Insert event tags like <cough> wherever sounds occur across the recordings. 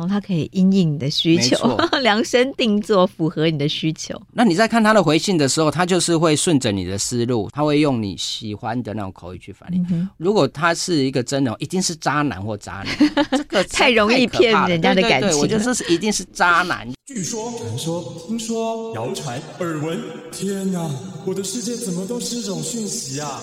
哦，它可以因应你的需求，<laughs> 量身定做，符合你的需求。那你在看他的回信的时候，他就是会顺着你的思路，他会用你喜欢的那种口语去反应。嗯、如果他是一个真的，一定是渣男或渣女，这个 <laughs> 太容易骗人家的感情。对对对，我觉得这是一定是渣男。据说、传说、听说、谣传、耳闻，天哪，我的世界怎么都是这种讯息啊！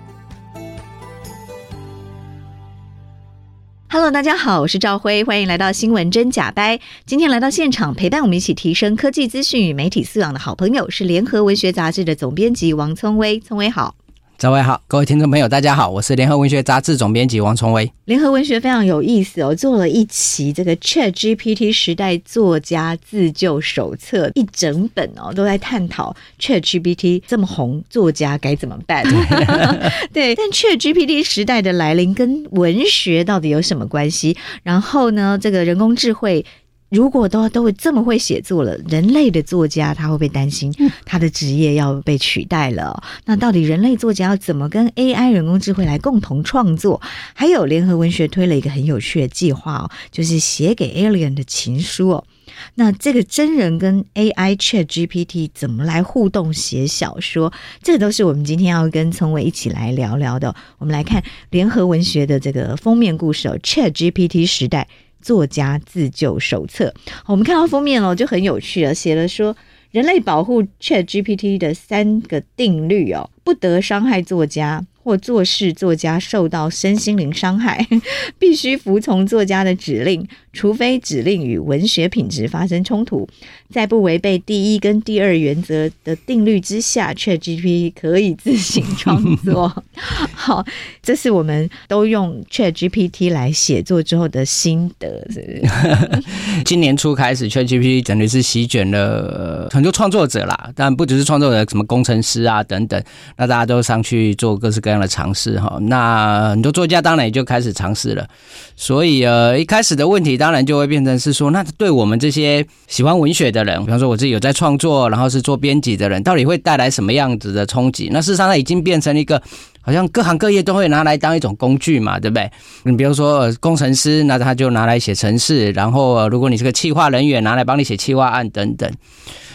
Hello，大家好，我是赵辉，欢迎来到《新闻真假掰》。今天来到现场陪伴我们一起提升科技资讯与媒体素养的好朋友是联合文学杂志的总编辑王聪威，聪威好。各位好，各位听众朋友，大家好，我是联合文学杂志总编辑王崇威。联合文学非常有意思哦，做了一期这个 Chat GPT 时代作家自救手册，一整本哦，都在探讨 Chat GPT 这么红，作家该怎么办？<laughs> 对，<laughs> 但 Chat GPT 时代的来临跟文学到底有什么关系？然后呢，这个人工智慧。如果都都会这么会写作了，人类的作家他会不会担心他的职业要被取代了？那到底人类作家要怎么跟 AI 人工智慧来共同创作？还有联合文学推了一个很有趣的计划哦，就是写给 Alien 的情书哦。那这个真人跟 AI Chat GPT 怎么来互动写小说？这都是我们今天要跟聪伟一起来聊聊的。我们来看联合文学的这个封面故事哦，Chat GPT 时代。作家自救手册，我们看到封面哦，就很有趣了，写了说人类保护 ChatGPT 的三个定律哦，不得伤害作家。或做事作家受到身心灵伤害，<laughs> 必须服从作家的指令，除非指令与文学品质发生冲突，在不违背第一跟第二原则的定律之下，ChatGPT 可以自行创作。<laughs> 好，这是我们都用 ChatGPT 来写作之后的心得，是？<laughs> 今年初开始，ChatGPT 简直是席卷了很多创作者啦，但不只是创作者，什么工程师啊等等，那大家都上去做各式各。这样的尝试哈，那很多作家当然也就开始尝试了，所以呃，一开始的问题当然就会变成是说，那对我们这些喜欢文学的人，比方说我自己有在创作，然后是做编辑的人，到底会带来什么样子的冲击？那事实上，它已经变成一个好像各行各业都会拿来当一种工具嘛，对不对？你比如说工程师，那他就拿来写程式，然后如果你是个企划人员，拿来帮你写企划案等等。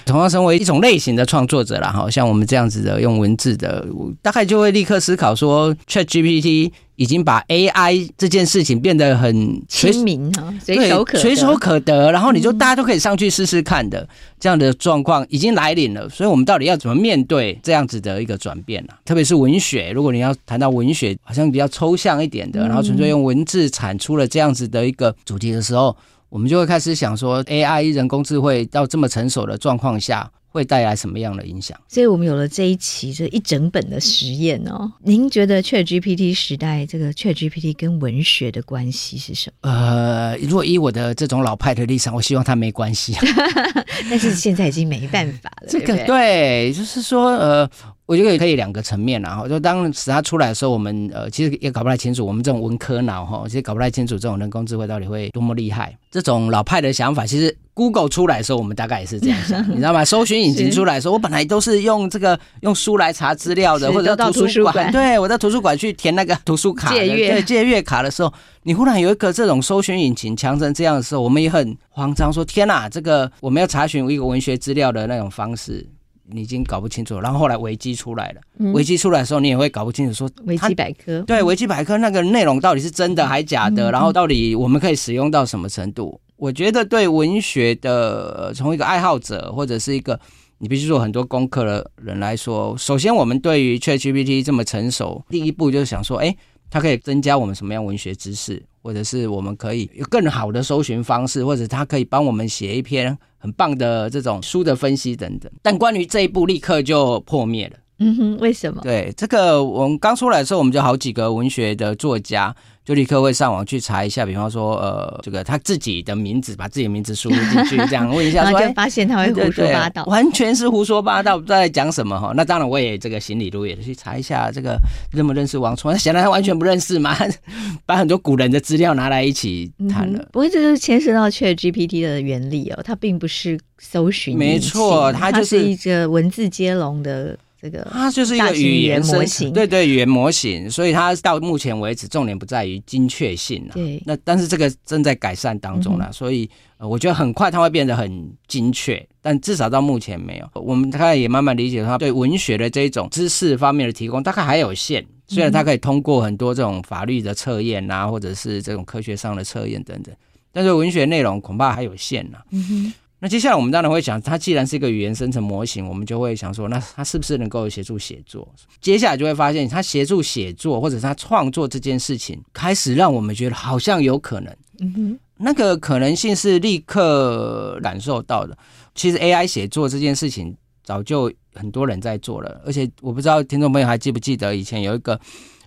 同样成为一种类型的创作者啦，哈，像我们这样子的用文字的，大概就会立刻思考说，ChatGPT 已经把 AI 这件事情变得很亲民哈，随手可随手可得，然后你就大家都可以上去试试看的这样的状况已经来临了。所以，我们到底要怎么面对这样子的一个转变呢？特别是文学，如果你要谈到文学，好像比较抽象一点的，然后纯粹用文字产出了这样子的一个主题的时候。我们就会开始想说，AI 人工智慧到这么成熟的状况下，会带来什么样的影响？所以我们有了这一期这一整本的实验哦。您觉得 ChatGPT 时代这个 ChatGPT 跟文学的关系是什么？呃，如果以我的这种老派的立场，我希望它没关系。<laughs> 但是现在已经没办法了。这个对，就是说呃。我觉得也可以两个层面，然后就当时它出来的时候，我们呃其实也搞不太清楚，我们这种文科脑哈，其实搞不太清楚这种人工智慧到底会多么厉害。这种老派的想法，其实 Google 出来的时候，我们大概也是这样想，<laughs> 你知道吗？搜寻引擎出来的时候，我本来都是用这个用书来查资料的，或者到图书馆，<laughs> 对，我在图书馆去填那个图书卡，借阅，对，借阅卡的时候，你忽然有一个这种搜寻引擎强成这样的时候，我们也很慌张，说天哪，这个我们要查询一个文学资料的那种方式。你已经搞不清楚，然后后来维基出来了，维基出来的时候，你也会搞不清楚，说维基百科。对维基百科那个内容到底是真的还假的，然后到底我们可以使用到什么程度？我觉得对文学的从一个爱好者或者是一个你必须做很多功课的人来说，首先我们对于 ChatGPT 这么成熟，第一步就是想说，哎，它可以增加我们什么样文学知识，或者是我们可以有更好的搜寻方式，或者它可以帮我们写一篇。很棒的这种书的分析等等，但关于这一步立刻就破灭了。嗯哼，为什么？对，这个我们刚出来的时候，我们就好几个文学的作家就立刻会上网去查一下，比方说呃，这个他自己的名字，把自己的名字输入进去，这样问一下 <laughs> 说，就发现他会胡说八道，完全是胡说八道，不知道在讲什么哈。那当然，我也这个行李如也去查一下，这个认不认识王聪？显然他完全不认识嘛，<laughs> 把很多古人的资料拿来一起谈了。嗯、不过这就是牵涉到 ChatGPT 的原理哦，它并不是搜寻，没错，它就是一个文字接龙的。这个它就是一个语言模型，对对，语言模型，所以它到目前为止重点不在于精确性啊。对，那但是这个正在改善当中了，所以呃，我觉得很快它会变得很精确，但至少到目前没有。我们大概也慢慢理解它对文学的这种知识方面的提供大概还有限，虽然它可以通过很多这种法律的测验啊，或者是这种科学上的测验等等，但是文学内容恐怕还有限呐。嗯哼。那接下来我们当然会想，它既然是一个语言生成模型，我们就会想说，那它是不是能够协助写作？接下来就会发现，它协助写作或者它创作这件事情，开始让我们觉得好像有可能。嗯哼，那个可能性是立刻感受到的。其实 AI 写作这件事情早就很多人在做了，而且我不知道听众朋友还记不记得，以前有一个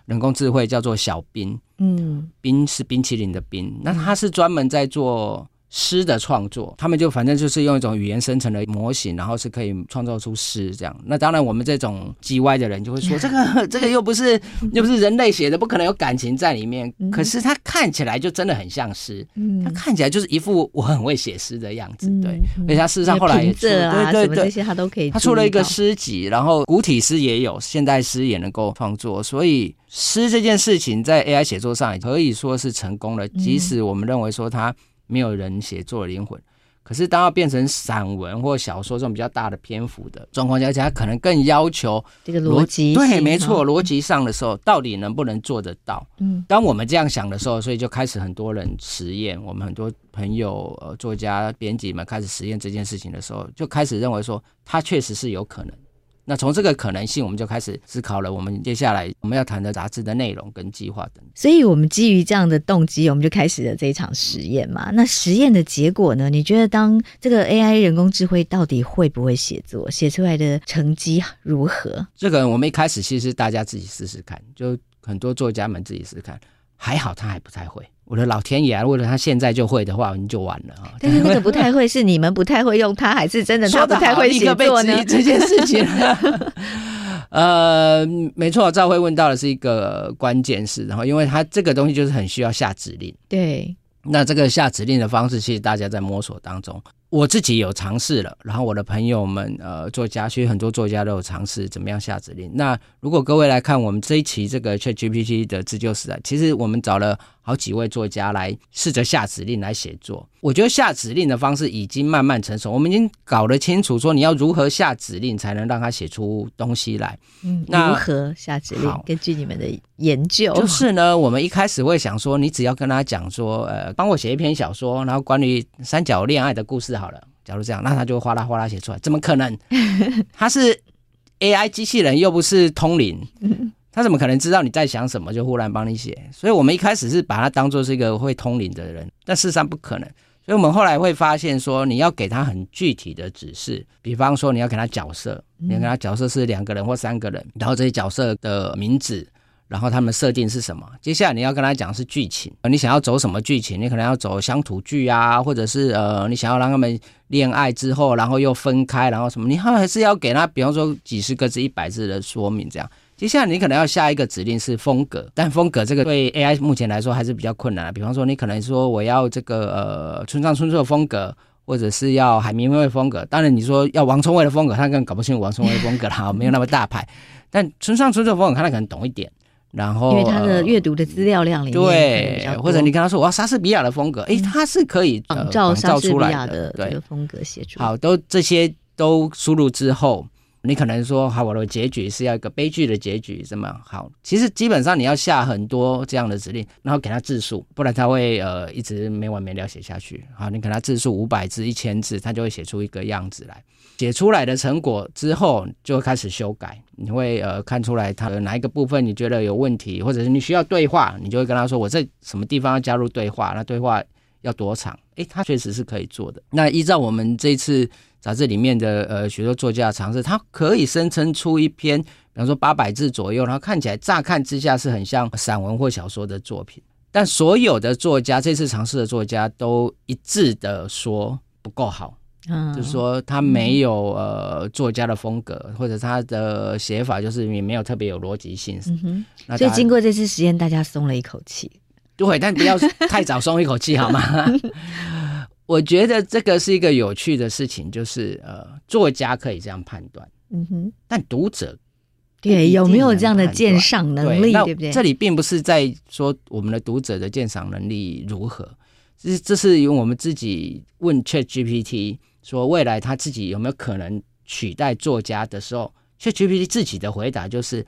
人工智慧叫做小冰，嗯，冰是冰淇淋的冰，那它是专门在做。诗的创作，他们就反正就是用一种语言生成的模型，然后是可以创造出诗这样。那当然，我们这种叽歪的人就会说，这个 <laughs> 这个又不是又不是人类写的，不可能有感情在里面。可是它看起来就真的很像诗，它看起来就是一副我很会写诗的样子。对，而且他事实上后来也出，对对对，这些他都可以。他出了一个诗集，然后古体诗也有，现代诗也能够创作。所以诗这件事情在 AI 写作上也可以说是成功了，即使我们认为说它。没有人写作的灵魂，可是当要变成散文或小说这种比较大的篇幅的状况下，而且它可能更要求这个逻辑，对，没错，逻辑上的时候，到底能不能做得到？嗯，当我们这样想的时候，所以就开始很多人实验，我们很多朋友、呃，作家、编辑们开始实验这件事情的时候，就开始认为说，它确实是有可能。那从这个可能性，我们就开始思考了。我们接下来我们要谈的杂志的内容跟计划等。所以，我们基于这样的动机，我们就开始了这一场实验嘛。那实验的结果呢？你觉得，当这个 AI 人工智慧到底会不会写作，写出来的成绩如何？这个我们一开始其实大家自己试试看，就很多作家们自己试试看。还好他还不太会，我的老天爷啊！如果他现在就会的话，你就完了啊！但是那个不太会是你们不太会用它，还是真的他不太会写作呢？这件事情，<laughs> 呃，没错，赵慧问到的是一个关键事，然后因为他这个东西就是很需要下指令，对，那这个下指令的方式，其实大家在摸索当中。我自己有尝试了，然后我的朋友们，呃，作家，其实很多作家都有尝试怎么样下指令。那如果各位来看我们这一期这个 ChatGPT 的自救时代，其实我们找了。好几位作家来试着下指令来写作，我觉得下指令的方式已经慢慢成熟。我们已经搞得清楚，说你要如何下指令才能让他写出东西来。嗯，那如何下指令？根据你们的研究，就是呢，我们一开始会想说，你只要跟他讲说，呃，帮我写一篇小说，然后关于三角恋爱的故事好了。假如这样，那他就会哗啦哗啦写出来。怎么可能？<laughs> 他是 AI 机器人，又不是通灵。<laughs> 他怎么可能知道你在想什么，就忽然帮你写？所以我们一开始是把他当做是一个会通灵的人，但事实上不可能。所以我们后来会发现说，你要给他很具体的指示，比方说你要给他角色，你要给他角色是两个人或三个人，然后这些角色的名字，然后他们设定是什么。接下来你要跟他讲是剧情，你想要走什么剧情？你可能要走乡土剧啊，或者是呃，你想要让他们恋爱之后，然后又分开，然后什么？你还是要给他，比方说几十个字、一百字的说明这样。接下来你可能要下一个指令是风格，但风格这个对 AI 目前来说还是比较困难的。比方说，你可能说我要这个呃村上春树的风格，或者是要海明威的风格。当然你说要王聪威的风格，他更搞不清楚王聪威的风格啦，<laughs> 没有那么大牌。但村上春树的风格，他可能懂一点。然后因为他的阅读的资料量里面，对，或者你跟他说我要莎士比亚的风格，诶，他是可以仿照莎士比亚的这个风格写出来。好，都这些都输入之后。你可能说好，我的结局是要一个悲剧的结局，这么好？其实基本上你要下很多这样的指令，然后给他字数，不然他会呃一直没完没了写下去。好，你给他字数五百字、一千字，他就会写出一个样子来。写出来的成果之后，就会开始修改。你会呃看出来他的哪一个部分你觉得有问题，或者是你需要对话，你就会跟他说，我在什么地方要加入对话，那对话要多长？诶，他确实是可以做的。那依照我们这次。杂志里面的呃许多作家尝试，他可以生成出一篇，比方说八百字左右，然后看起来乍看之下是很像散文或小说的作品。但所有的作家这次尝试的作家都一致的说不够好。嗯，就是说他没有呃作家的风格，或者他的写法就是也没有特别有逻辑性。嗯哼，所以经过这次实验，大家松了一口气。对，但不要太早松一口气，好吗？<laughs> 我觉得这个是一个有趣的事情，就是呃，作家可以这样判断，嗯哼，但读者对有没有这样的鉴赏能力，对不对？这里并不是在说我们的读者的鉴赏能力如何，这是这是由我们自己问 ChatGPT。说未来他自己有没有可能取代作家的时候，ChatGPT 自己的回答就是，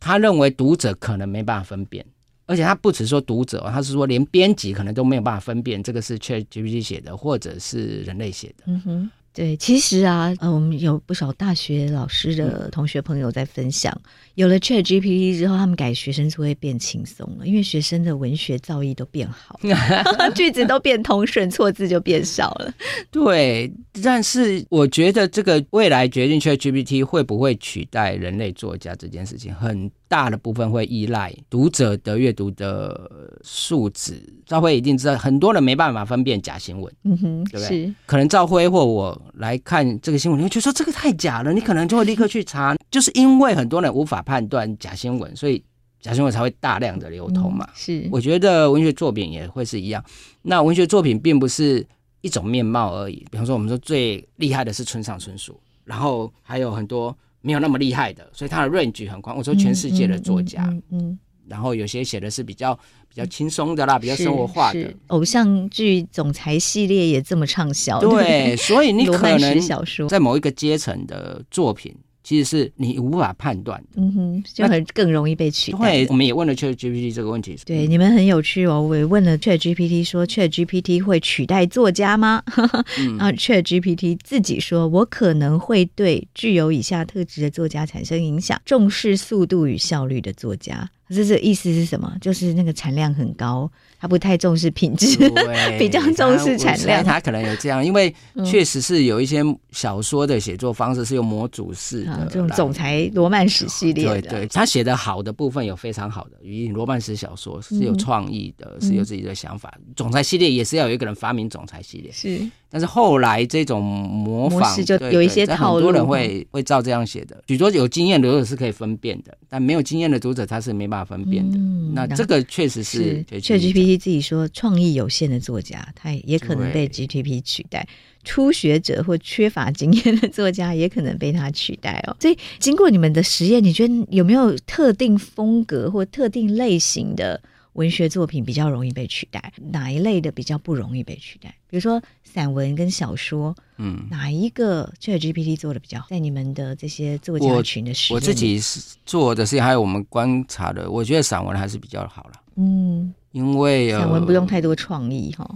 他认为读者可能没办法分辨，而且他不只说读者，他是说连编辑可能都没有办法分辨这个是 ChatGPT 写的，或者是人类写的。嗯哼。对，其实啊，呃，我们有不少大学老师的同学朋友在分享，嗯、有了 ChatGPT 之后，他们改学生作业变轻松了，因为学生的文学造诣都变好，<laughs> 句子都变通顺，错字就变少了。对，但是我觉得这个未来决定 ChatGPT 会不会取代人类作家这件事情，很大的部分会依赖读者的阅读的素质。赵辉一定知道，很多人没办法分辨假新闻，嗯哼，对不对？是可能赵辉或我来看这个新闻，你会觉得说这个太假了，你可能就会立刻去查，<laughs> 就是因为很多人无法判断假新闻，所以假新闻才会大量的流通嘛。嗯、是，我觉得文学作品也会是一样。那文学作品并不是一种面貌而已，比方说我们说最厉害的是村上春树，然后还有很多。没有那么厉害的，所以他的 range 很宽。我说全世界的作家，嗯，嗯嗯嗯然后有些写的是比较比较轻松的啦，比较生活化的偶像剧总裁系列也这么畅销，对，所以你可能在某一个阶层的作品。其实是你无法判断的，嗯哼，就很更容易被取代。对，我们也问了 ChatGPT 这个问题。对，你们很有趣哦。我也问了 ChatGPT 说，ChatGPT 会取代作家吗？<laughs> 嗯、然后 ChatGPT 自己说，我可能会对具有以下特质的作家产生影响：重视速度与效率的作家。可是这意思是什么？就是那个产量很高。他不太重视品质，<laughs> 比较重视产量。他可能有这样，因为确实是有一些小说的写作方式是用模组式的，嗯、这种总裁罗曼史系列的。对对，他写的好的部分有非常好的，语音罗曼史小说是有创意的，嗯、是有自己的想法。总裁系列也是要有一个人发明总裁系列，是。但是后来这种模仿就有一些套路，很多人会会照这样写的。许多有经验的读者是可以分辨的，但没有经验的读者他是没办法分辨的。嗯、那这个确实是 ChatGPT 自己说，创意有限的作家，他也可能被 GPT 取代；初学者或缺乏经验的作家，也可能被他取代哦。所以，经过你们的实验，你觉得有没有特定风格或特定类型的？文学作品比较容易被取代，哪一类的比较不容易被取代？比如说散文跟小说，嗯，哪一个 ChatGPT 做的比较好？在你们的这些作家群的实验，我自己是做的是还有我们观察的，我觉得散文还是比较好了。嗯，因为散文不用太多创意哈，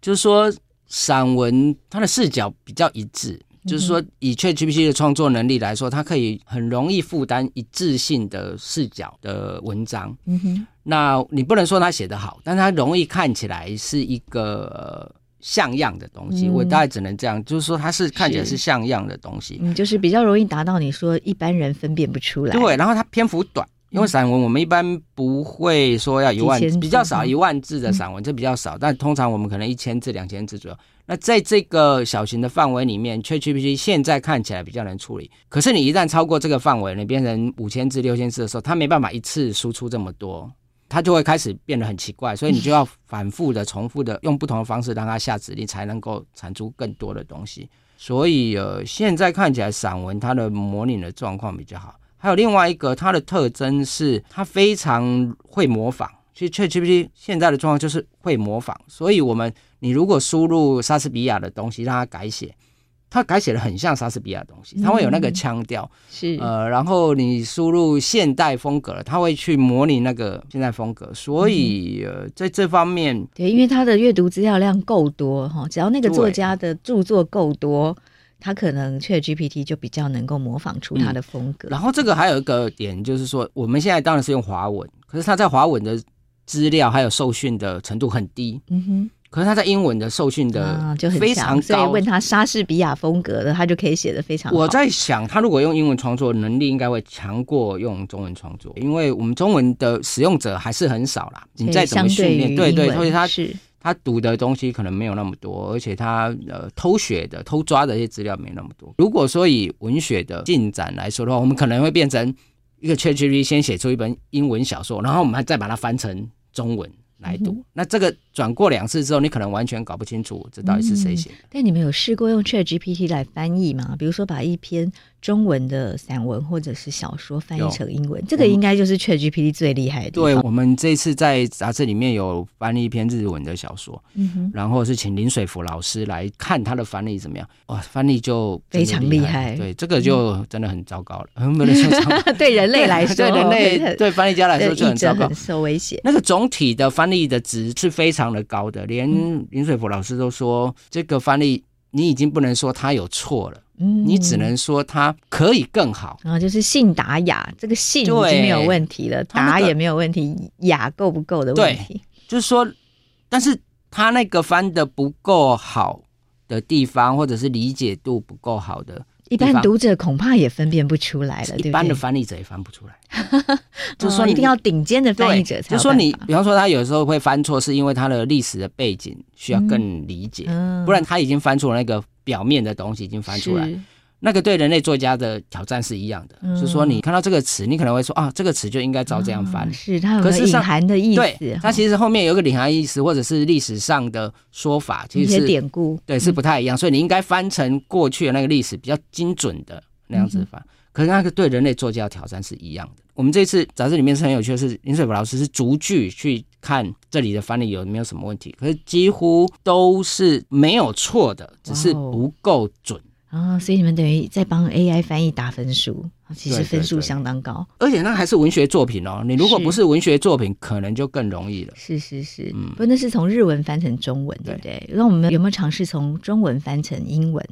就是说散文它的视角比较一致。就是说，以 ChatGPT 的创作能力来说，它可以很容易负担一致性的视角的文章。嗯哼，那你不能说它写得好，但它容易看起来是一个像样的东西。嗯、我大概只能这样，就是说它是看起来是像样的东西。嗯，就是比较容易达到你说一般人分辨不出来。对，然后它篇幅短，因为散文我们一般不会说要一万字，比较少一万字的散文，这比较少。但通常我们可能一千字、两千字左右。那在这个小型的范围里面，ChatGPT 现在看起来比较能处理。可是你一旦超过这个范围，你变成五千字、六千字的时候，它没办法一次输出这么多，它就会开始变得很奇怪。所以你就要反复的、重复的用不同的方式让它下指令，才能够产出更多的东西。所以呃，现在看起来散文它的模拟的状况比较好。还有另外一个，它的特征是它非常会模仿。其实 ChatGPT 现在的状况就是会模仿，所以我们。你如果输入莎士比亚的东西，让它改写，它改写的很像莎士比亚的东西，它会有那个腔调，是呃，然后你输入现代风格了，它会去模拟那个现代风格，所以呃，在这方面，对，因为它的阅读资料量够多哈，只要那个作家的著作够多，它可能 ChatGPT 就比较能够模仿出它的风格。然后这个还有一个点就是说，我们现在当然是用华文，可是它在华文的资料还有受训的程度很低，嗯哼。可是他在英文的受训的啊就很非常高，所以问他莎士比亚风格的，他就可以写的非常好。我在想，他如果用英文创作，能力应该会强过用中文创作，因为我们中文的使用者还是很少啦。你再怎么训练，对对，所以他是他读的东西可能没有那么多，而且他呃偷学的、偷抓的一些资料没那么多。如果说以文学的进展来说的话，我们可能会变成一个 ChatGPT 先写出一本英文小说，然后我们还再把它翻成中文。来读，嗯、那这个转过两次之后，你可能完全搞不清楚这到底是谁写的。嗯、但你们有试过用 ChatGPT 来翻译吗？比如说把一篇中文的散文或者是小说翻译成英文，这个应该就是 ChatGPT 最厉害的。对，我们这次在杂志里面有翻译一篇日文的小说，然后是请林水福老师来看他的翻译怎么样。哇，翻译就非常厉害。对，这个就真的很糟糕了，嗯、不能说对人类来说，<laughs> 对人类对翻译家来说就很糟糕，很受威胁。那个总体的翻译的值是非常的高的，连林水福老师都说，这个翻译你已经不能说他有错了。嗯，你只能说他可以更好。然后就是信达雅，这个信已经没有问题了，达、那个、也没有问题，雅够不够的问题。就是说，但是他那个翻的不够好的地方，或者是理解度不够好的，一般读者恐怕也分辨不出来了。一般的翻译者也翻不出来。<laughs> 就是说，一定要顶尖的翻译者才。就是说，你比方说他有时候会翻错，是因为他的历史的背景需要更理解，嗯、不然他已经翻出了那个。表面的东西已经翻出来，是那个对人类作家的挑战是一样的。嗯、就是说，你看到这个词，你可能会说啊，这个词就应该照这样翻。嗯、是它有个隐含的意思，对，它其实后面有个隐含意思，或者是历史上的说法，其实是典故，对，是不太一样。嗯、所以你应该翻成过去的那个历史比较精准的那样子翻。嗯、可是那个对人类作家的挑战是一样的。我们这次杂志里面是很有趣的是，林水福老师是逐句去看这里的翻译有没有什么问题，可是几乎都是没有错的，只是不够准啊、哦。所以你们等于在帮 AI 翻译打分数，其实分数相当高，对对对，而且那还是文学作品哦。你如果不是文学作品，可能就更容易了。是是是，嗯，不，那是从日文翻成中文，对不对？那我们有没有尝试从中文翻成英文？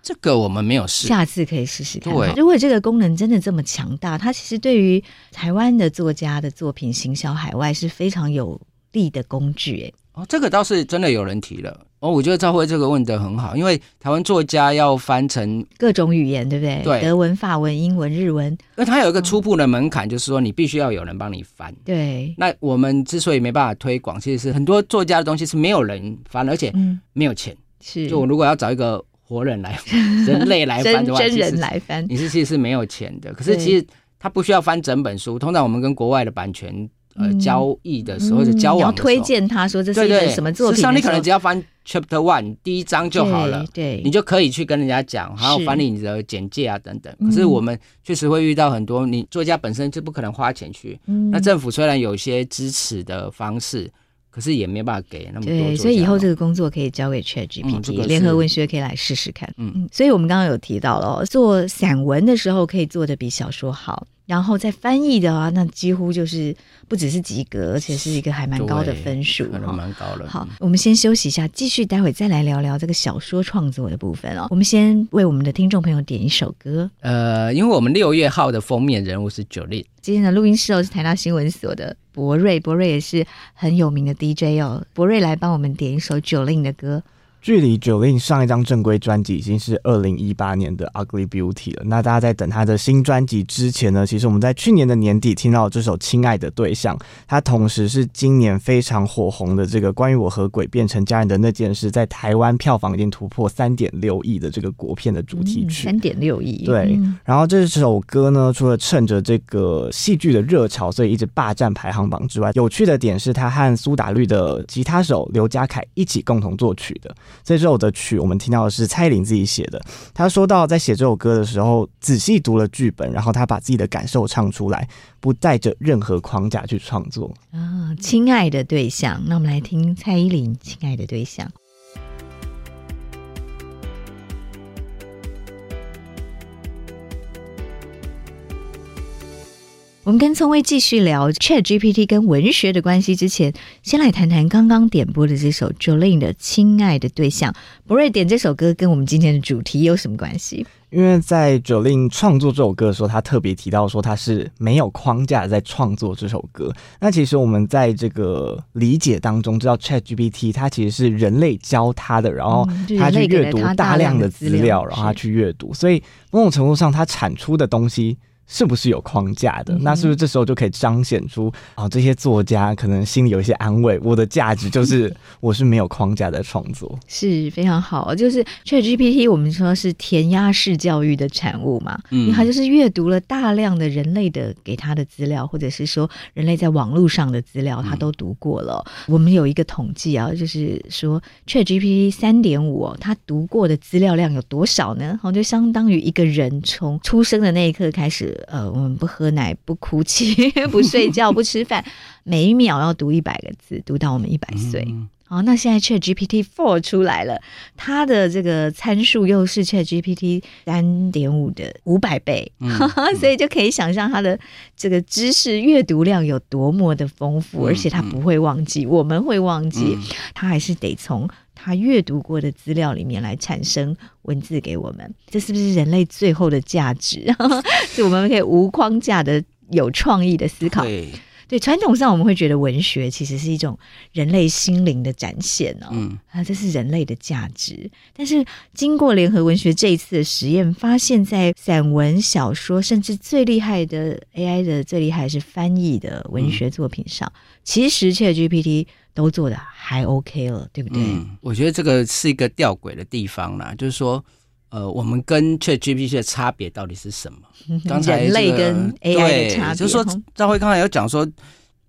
这个我们没有试，下次可以试试看。对，如果这个功能真的这么强大，它其实对于台湾的作家的作品行销海外是非常有利的工具。哎，哦，这个倒是真的有人提了。哦，我觉得赵慧这个问的很好，因为台湾作家要翻成各种语言，对不对？对，德文、法文、英文、日文，因为它有一个初步的门槛，就是说你必须要有人帮你翻。对，那我们之所以没办法推广，其实是很多作家的东西是没有人翻，而且没有钱。是，就我如果要找一个。活人来，<laughs> 人类来翻的话，<laughs> 真人来翻，你是其实是没有钱的。可是其实他不需要翻整本书。通常我们跟国外的版权呃交易的时候，或者交往，你要推荐他说这是一个什么作品，实际上你可能只要翻 Chapter One 第一章就好了，对，你就可以去跟人家讲，还有翻译你的简介啊等等。可是我们确实会遇到很多，你作家本身就不可能花钱去。那政府虽然有些支持的方式。可是也没办法给那么多，对，所以以后这个工作可以交给 ChatGPT，联合文学可以来试试看。嗯嗯，所以我们刚刚有提到了，做散文的时候可以做的比小说好。然后在翻译的话，那几乎就是不只是及格，而且是一个还蛮高的分数，可能蛮高了。好，我们先休息一下，继续待会再来聊聊这个小说创作的部分哦。我们先为我们的听众朋友点一首歌。呃，因为我们六月号的封面人物是 Jolin，今天的录音室哦是台大新闻所的博瑞，博瑞也是很有名的 DJ 哦。博瑞来帮我们点一首 Jolin 的歌。距离 Jolin 上一张正规专辑已经是二零一八年的《Ugly Beauty》了。那大家在等他的新专辑之前呢，其实我们在去年的年底听到这首《亲爱的对象》，它同时是今年非常火红的这个关于我和鬼变成家人的那件事，在台湾票房已经突破三点六亿的这个国片的主题曲。三点六亿，对。嗯、然后这首歌呢，除了趁着这个戏剧的热潮，所以一直霸占排行榜之外，有趣的点是，他和苏打绿的吉他手刘家凯一起共同作曲的。这首的曲，我们听到的是蔡依林自己写的。她说到，在写这首歌的时候，仔细读了剧本，然后她把自己的感受唱出来，不带着任何框架去创作。啊，亲爱的对象，那我们来听蔡依林《亲爱的对象》。我们跟聪威继续聊 ChatGPT 跟文学的关系之前，先来谈谈刚刚点播的这首 Jolin 的《亲爱的对象》。博瑞点这首歌跟我们今天的主题有什么关系？因为在 Jolin 创作这首歌的时候，他特别提到说他是没有框架在创作这首歌。那其实我们在这个理解当中知道，ChatGPT 它其实是人类教他的，然后他去阅读大量的资料，然后他去阅读，所以某种程度上，他产出的东西。是不是有框架的？那是不是这时候就可以彰显出啊、哦，这些作家可能心里有一些安慰。我的价值就是 <laughs> 我是没有框架的创作，是非常好。就是 ChatGPT，我们说是填鸭式教育的产物嘛，嗯，它就是阅读了大量的人类的给他的资料，或者是说人类在网络上的资料，他都读过了。嗯、我们有一个统计啊，就是说 ChatGPT 三点五，他读过的资料量有多少呢？好，就相当于一个人从出生的那一刻开始。呃，我们不喝奶，不哭泣，<laughs> 不睡觉，不吃饭，每一秒要读一百个字，读到我们一百岁。好，那现在 ChatGPT Four 出来了，它的这个参数又是 ChatGPT 三点五的五百倍，嗯 <laughs> 嗯、所以就可以想象它的这个知识阅读量有多么的丰富，而且它不会忘记，嗯、我们会忘记，它还是得从。他阅读过的资料里面来产生文字给我们，这是不是人类最后的价值？<laughs> 是我们可以无框架的、有创意的思考。对，对，传统上我们会觉得文学其实是一种人类心灵的展现哦，嗯，啊，这是人类的价值。但是经过联合文学这一次的实验，发现，在散文、小说，甚至最厉害的 AI 的最厉害是翻译的文学作品上，嗯、其实 ChatGPT。都做的还 OK 了，对不对？嗯，我觉得这个是一个吊诡的地方啦，就是说，呃，我们跟 ChatGPT 的差别到底是什么？<laughs> 刚才、这个、人类跟 AI 的差别，就是说，赵辉刚才有讲说，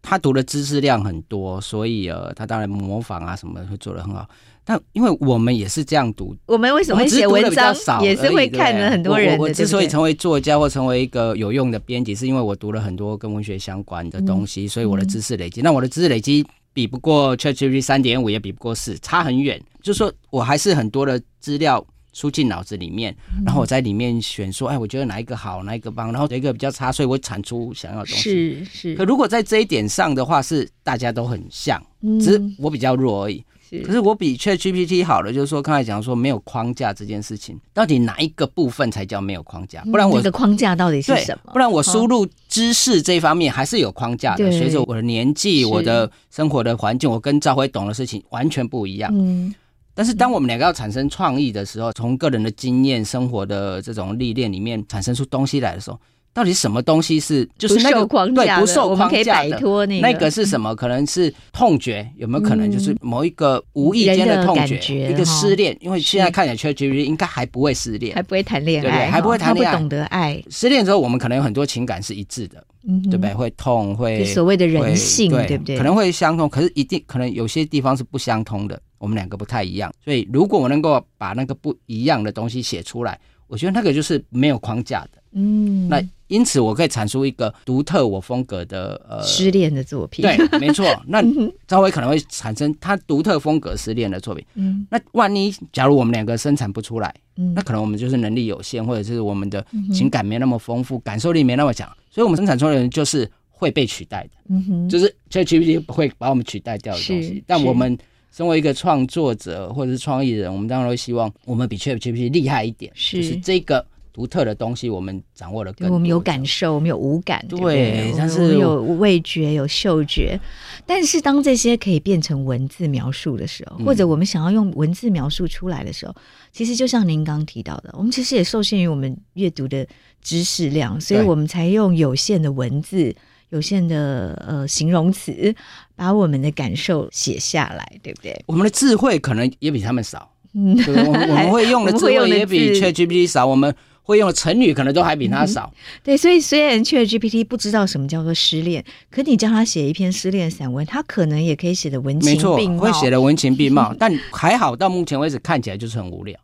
他读的知识量很多，所以呃，他当然模仿啊什么会做的很好。但因为我们也是这样读，我们为什么会写文章也是会看了很多人我。我之所以成为作家或成为一个有用的编辑，是因为我读了很多跟文学相关的东西，嗯、所以我的知识累积。嗯、那我的知识累积比不过 ChatGPT 三点五，也比不过四，差很远。就是说我还是很多的资料输进脑子里面，嗯、然后我在里面选说，哎，我觉得哪一个好，哪一个棒，然后哪一个比较差，所以我产出想要的东西。是是。可如果在这一点上的话，是大家都很像，只是我比较弱而已。可是我比 ChatGPT 好了，就是说刚才讲说没有框架这件事情，到底哪一个部分才叫没有框架？不然我的框架到底是什么？不然我输入知识这一方面还是有框架的。随着我的年纪、我的生活的环境，我跟赵辉懂的事情完全不一样。嗯，但是当我们两个要产生创意的时候，从个人的经验、生活的这种历练里面产生出东西来的时候。到底什么东西是就是那个对不受框架的？那个是什么？可能是痛觉，有没有可能就是某一个无意间的痛觉？一个失恋，因为现在看起来 ChatGPT 应该还不会失恋，还不会谈恋爱，还不会谈恋爱，不懂得爱。失恋之后，我们可能有很多情感是一致的，对不对？会痛，会所谓的人性，对不对？可能会相通，可是一定可能有些地方是不相通的。我们两个不太一样，所以如果我能够把那个不一样的东西写出来，我觉得那个就是没有框架的。嗯，那因此我可以产出一个独特我风格的呃失恋的作品。对，没错。<laughs> 那稍微可能会产生他独特风格失恋的作品。嗯，那万一假如我们两个生产不出来，嗯，那可能我们就是能力有限，或者是我们的情感没那么丰富，感受力没那么强，所以我们生产出来的人就是会被取代的。嗯哼，就是 ChatGPT 不会把我们取代掉的东西。但我们身为一个创作者或者是创意人，我们当然会希望我们比 ChatGPT 厉害一点。是，就是这个。独特的东西，我们掌握了更多。我们有感受，我们有五感，对，对，但是我们有味觉，有嗅觉。但是当这些可以变成文字描述的时候，或者我们想要用文字描述出来的时候，嗯、其实就像您刚提到的，我们其实也受限于我们阅读的知识量，所以我们才用有限的文字、有限的呃形容词，把我们的感受写下来，对不对？我们的智慧可能也比他们少，嗯，对我们 <laughs> 我们会用的智慧也比 ChatGPT 少，我们。会用的成语可能都还比他少，嗯，对，所以虽然 ChatGPT 不知道什么叫做失恋，可你叫他写一篇失恋散文，他可能也可以写的文情并茂，会写的文情并茂，<laughs> 但还好，到目前为止看起来就是很无聊。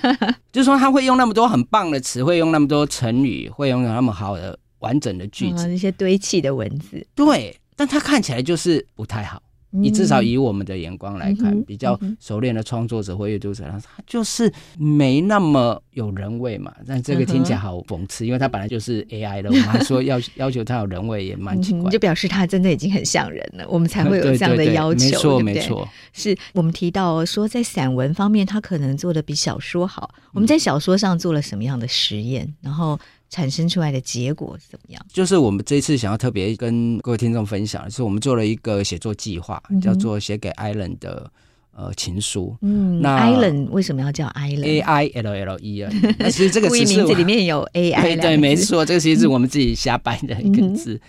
<laughs> 就是说他会用那么多很棒的词，会用那么多成语，会用那么好的完整的句子，那些堆砌的文字，对，但它看起来就是不太好。你至少以我们的眼光来看，嗯、比较熟练的创作者或阅读者，他就是没那么有人味嘛。但这个听起来好讽刺，因为他本来就是 AI 的，我们还说要 <laughs> 要求他有人味，也蛮奇怪、嗯。就表示他真的已经很像人了，我们才会有这样的要求。没错，没错。是我们提到说，在散文方面，他可能做的比小说好。我们在小说上做了什么样的实验？然后。产生出来的结果是怎么样？就是我们这一次想要特别跟各位听众分享的是，我们做了一个写作计划，嗯、叫做写给 Island 的呃情书。嗯，那 Island 为什么要叫 Island？A I L L E 啊。<laughs> 那其实这个词名字里面有 A I。<laughs> 对对，没错，这个其实是我们自己瞎掰的一个字。嗯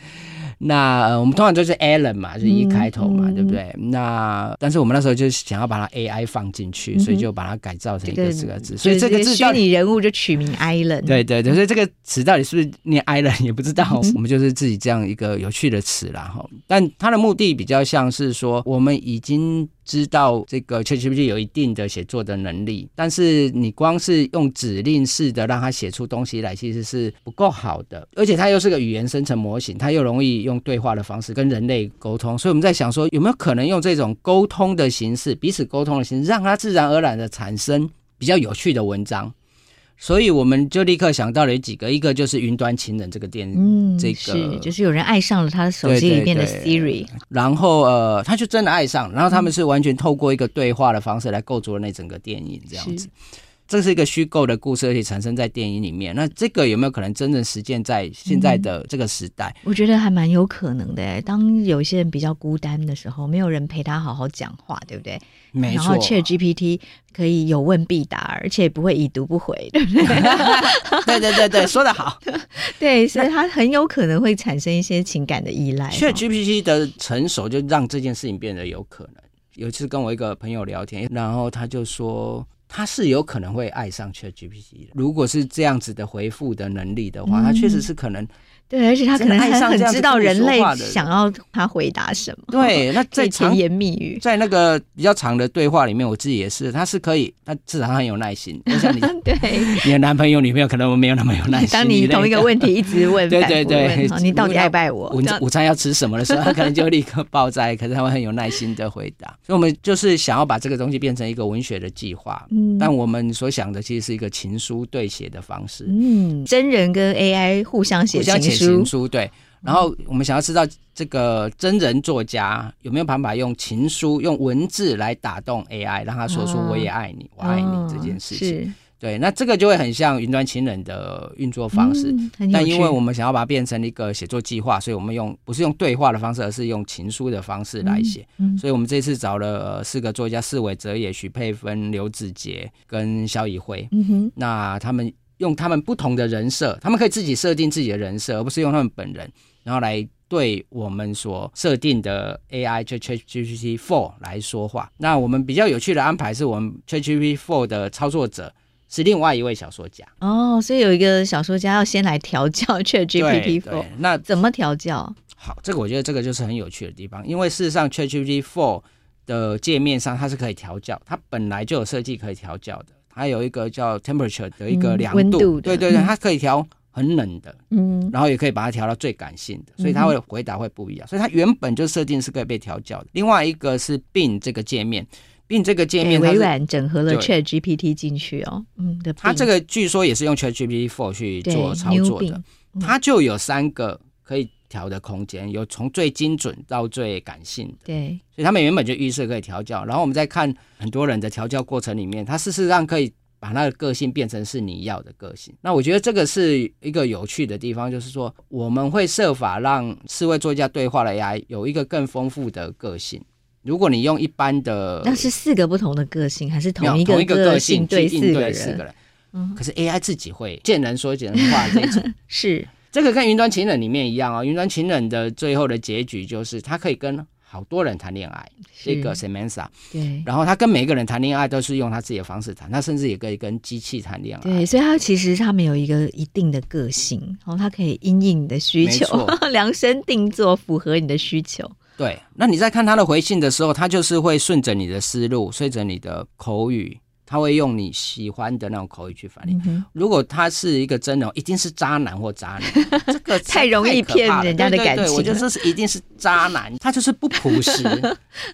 那、呃、我们通常就是 Alan 嘛，就是一开头嘛，嗯、对不对？那但是我们那时候就想要把它 AI 放进去，嗯、所以就把它改造成一个四个字。所以这个字虚拟人物就取名 Island。对对对，所以这个词到底是不是念 Island <laughs> 也不知道，嗯、我们就是自己这样一个有趣的词啦哈。但它的目的比较像是说，我们已经。知道这个 ChatGPT 有一定的写作的能力，但是你光是用指令式的让它写出东西来，其实是不够好的。而且它又是个语言生成模型，它又容易用对话的方式跟人类沟通，所以我们在想说，有没有可能用这种沟通的形式，彼此沟通的形式，让它自然而然的产生比较有趣的文章。所以我们就立刻想到了有几个，一个就是云端情人这个电，嗯，这个是就是有人爱上了他的手机里面的 Siri，然后呃，他就真的爱上，然后他们是完全透过一个对话的方式来构筑了那整个电影这样子。这是一个虚构的故事，而且产生在电影里面。那这个有没有可能真正实践在现在的这个时代？嗯、我觉得还蛮有可能的。当有些人比较孤单的时候，没有人陪他好好讲话，对不对？没错。然后 ChatGPT 可以有问必答，而且不会已读不回，对不对？<laughs> 对对对对，说得好。<laughs> 对，所以他很有可能会产生一些情感的依赖。ChatGPT 的成熟就让这件事情变得有可能。有一次跟我一个朋友聊天，然后他就说。他是有可能会爱上 ChatGPT 的，如果是这样子的回复的能力的话，嗯、他确实是可能。对，而且他可能还很知道人类想要他回答什么。对，<laughs> 那在甜言蜜语，在那个比较长的对话里面，我自己也是，他是可以，他至少很有耐心。就像你，<laughs> 对，你的男朋友、女朋友可能没有那么有耐心。当你同一个问题一直问，<laughs> 对对对，你到底爱不爱我？午午餐要吃什么的时候，他可能就立刻爆灾，可是他会很有耐心的回答。所以，我们就是想要把这个东西变成一个文学的计划。嗯，但我们所想的其实是一个情书对写的方式。嗯，真人跟 AI 互相写情书，对。然后我们想要知道这个真人作家有没有办法用情书、用文字来打动 AI，让他说出“我也爱你，我爱你”这件事情。对，那这个就会很像云端情人的运作方式。但因为我们想要把它变成一个写作计划，所以我们用不是用对话的方式，而是用情书的方式来写。所以我们这次找了四个作家：四尾哲也、许佩芬、刘子杰跟萧怡慧。那他们用他们不同的人设，他们可以自己设定自己的人设，而不是用他们本人。然后来对我们所设定的 AI ChatGPT Four 来说话。那我们比较有趣的安排是我们 ChatGPT Four 的操作者是另外一位小说家。哦，所以有一个小说家要先来调教 <laughs> ChatGPT Four。那怎么调教？好，这个我觉得这个就是很有趣的地方，因为事实上 ChatGPT Four 的界面上它是可以调教，它本来就有设计可以调教的。它有一个叫 Temperature 的一个凉度，对对对，它可以调。很冷的，嗯，然后也可以把它调到最感性的，所以它会回答会不一样。所以它原本就设定是可以被调教的。另外一个是 Bing 这个界面，Bing 这个界面，微软整合了 Chat GPT 进去哦，嗯，它这个据说也是用 Chat GPT Four 去做操作的，它就有三个可以调的空间，有从最精准到最感性的，对，所以他们原本就预设可以调教。然后我们再看很多人的调教过程里面，他事实上可以。把他的个性变成是你要的个性，那我觉得这个是一个有趣的地方，就是说我们会设法让四位作家对话的 AI 有一个更丰富的个性。如果你用一般的，那是四个不同的个性，还是同一个个性对四个人？四个人。嗯，可是 AI 自己会见人说人话这种，<laughs> 是这个跟云端情人里面一样啊、哦。云端情人的最后的结局就是他可以跟。好多人谈恋爱，这个 Samantha，对，然后他跟每个人谈恋爱都是用他自己的方式谈，他甚至也可以跟机器谈恋爱，对，所以他其实他们有一个一定的个性，然后他可以因应你的需求，<laughs> 量身定做，符合你的需求。对，那你在看他的回信的时候，他就是会顺着你的思路，顺着你的口语。他会用你喜欢的那种口语去反应。嗯如果他是一个真的，一定是渣男或渣女，<laughs> 这个 <laughs> 太容易骗人家的感情。了。对对对，我觉得这是 <laughs> 一定是渣男，他就是不朴实，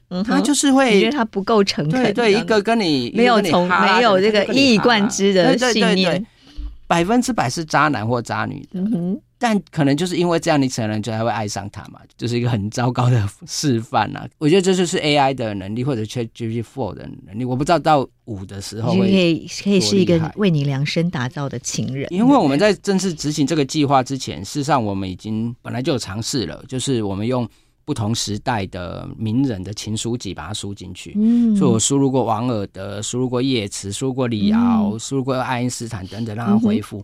嗯他就是你会觉得他不够诚恳？对对，一个跟你没有从没有这个一以贯之的信念。对百分之百是渣男或渣女的。但可能就是因为这样，你可能就还会爱上他嘛，就是一个很糟糕的示范啊。我觉得这就是 AI 的能力，或者 ChatGPT Four 的能力。我不知道到五的时候可以可以是一个为你量身打造的情人，因为我们在正式执行这个计划之前，事实上我们已经本来就有尝试了，就是我们用不同时代的名人的情书集把它输进去。嗯，所以我输入过王尔德，输入过叶慈，输入过李敖，嗯输入过爱因斯坦等等，让他回复。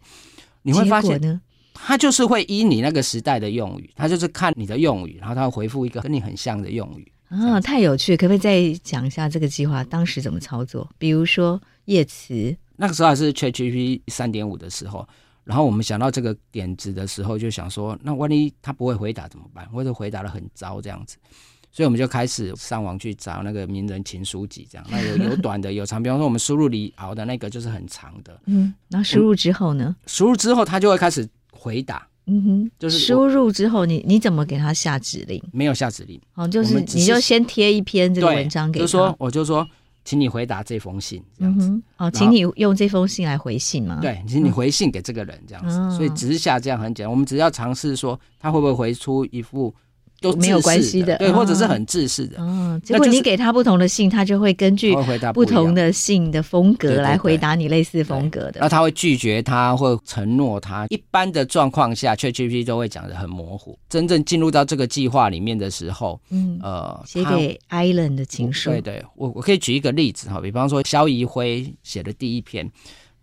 你会发现，呢？他就是会依你那个时代的用语，他就是看你的用语，然后他会回复一个跟你很像的用语。啊，太有趣！可不可以再讲一下这个计划当时怎么操作？比如说叶慈，那个时候还是 ChatGPT 三点五的时候，然后我们想到这个点子的时候，就想说，那万一他不会回答怎么办？或者回答的很糟这样子，所以我们就开始上网去找那个名人情书集，这样。那有 <laughs> 有短的，有长。比方说，我们输入李敖的那个就是很长的，嗯，然后输入之后呢？输入之后他就会开始回答，嗯哼，就是输入之后你，你你怎么给他下指令？没有下指令。哦，就是你就先贴一篇这个文章给他，就说我就说，请你回答这封信这样子。嗯，哦，请你用这封信来回信吗？，对，请你回信给这个人这样子。嗯所以只是下这样很简单，我们只要尝试说他会不会回出一副都没有关系的对，嗯或者是很自私的，哦，结果你给他不同的信，他就会根据不同的信的风格来回答你类似风格的。然后他会拒绝他，或承诺他。一般的状况下，ChatGPT 都会讲的很模糊。真正进入到这个计划里面的时候，嗯，呃，他写给 Island 的情书，对对，我我可以举一个例子哈，比方说萧怡辉写的第一篇，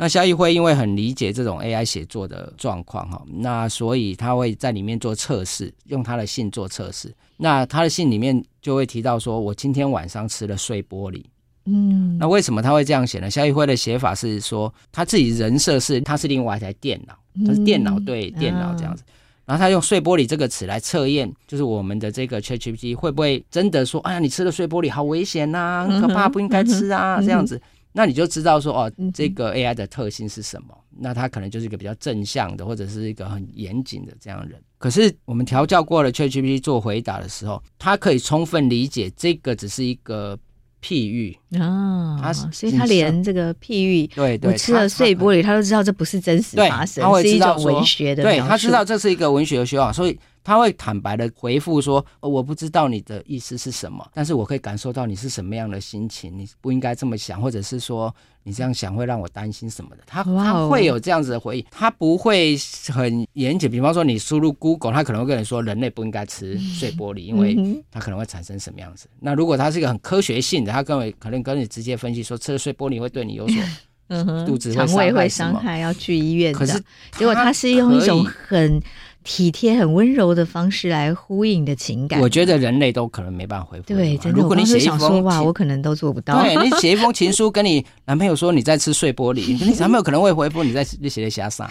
那萧怡辉因为很理解这种 AI 写作的状况哈，那所以他会在里面做测试，用他的信做测试。那他的信里面就会提到说，我今天晚上吃了碎玻璃。嗯，那为什么他会这样写呢？萧怡辉的写法是说，他自己人设是他是另外一台电脑，他是电脑对电脑这样子。然后他用“碎玻璃”这个词来测验，就是我们的这个 ChatGPT 会不会真的说，哎呀，你吃了碎玻璃好危险呐，很可怕，不应该吃啊，这样子。那你就知道说，哦，这个 AI 的特性是什么？那他可能就是一个比较正向的，或者是一个很严谨的这样的人。可是我们调教过了 ChatGPT 做回答的时候，它可以充分理解这个只是一个譬喻。啊，他是所以他连这个譬喻，对对，我吃了碎玻璃，他都知道这不是真实对发生，是一知道说种文学的对他知道这是一个文学的说法，所以他会坦白的回复说、哦：“我不知道你的意思是什么，但是我可以感受到你是什么样的心情，你不应该这么想，或者是说你这样想会让我担心什么的。他”他会有这样子的回应，他不会很严谨。比方说你输入 Google，他可能会跟你说人类不应该吃 <laughs> 碎玻璃，因为它可能会产生什么样子。那如果他是一个很科学性的，他跟我可能跟你直接分析说吃了碎玻璃会对你有所。<laughs> 嗯哼，肚子会肠胃会伤伤害害，要去医院的。可是结果他是用一种很体贴、很温柔的方式来呼应你的情感。我觉得人类都可能没办法回复。对，真的。如果你写一封我刚刚就想说，哇，我可能都做不到。对你写一封 <laughs> 情书，跟你男朋友说你在吃碎玻璃，你男朋友可能会回复你在你写的瞎啥。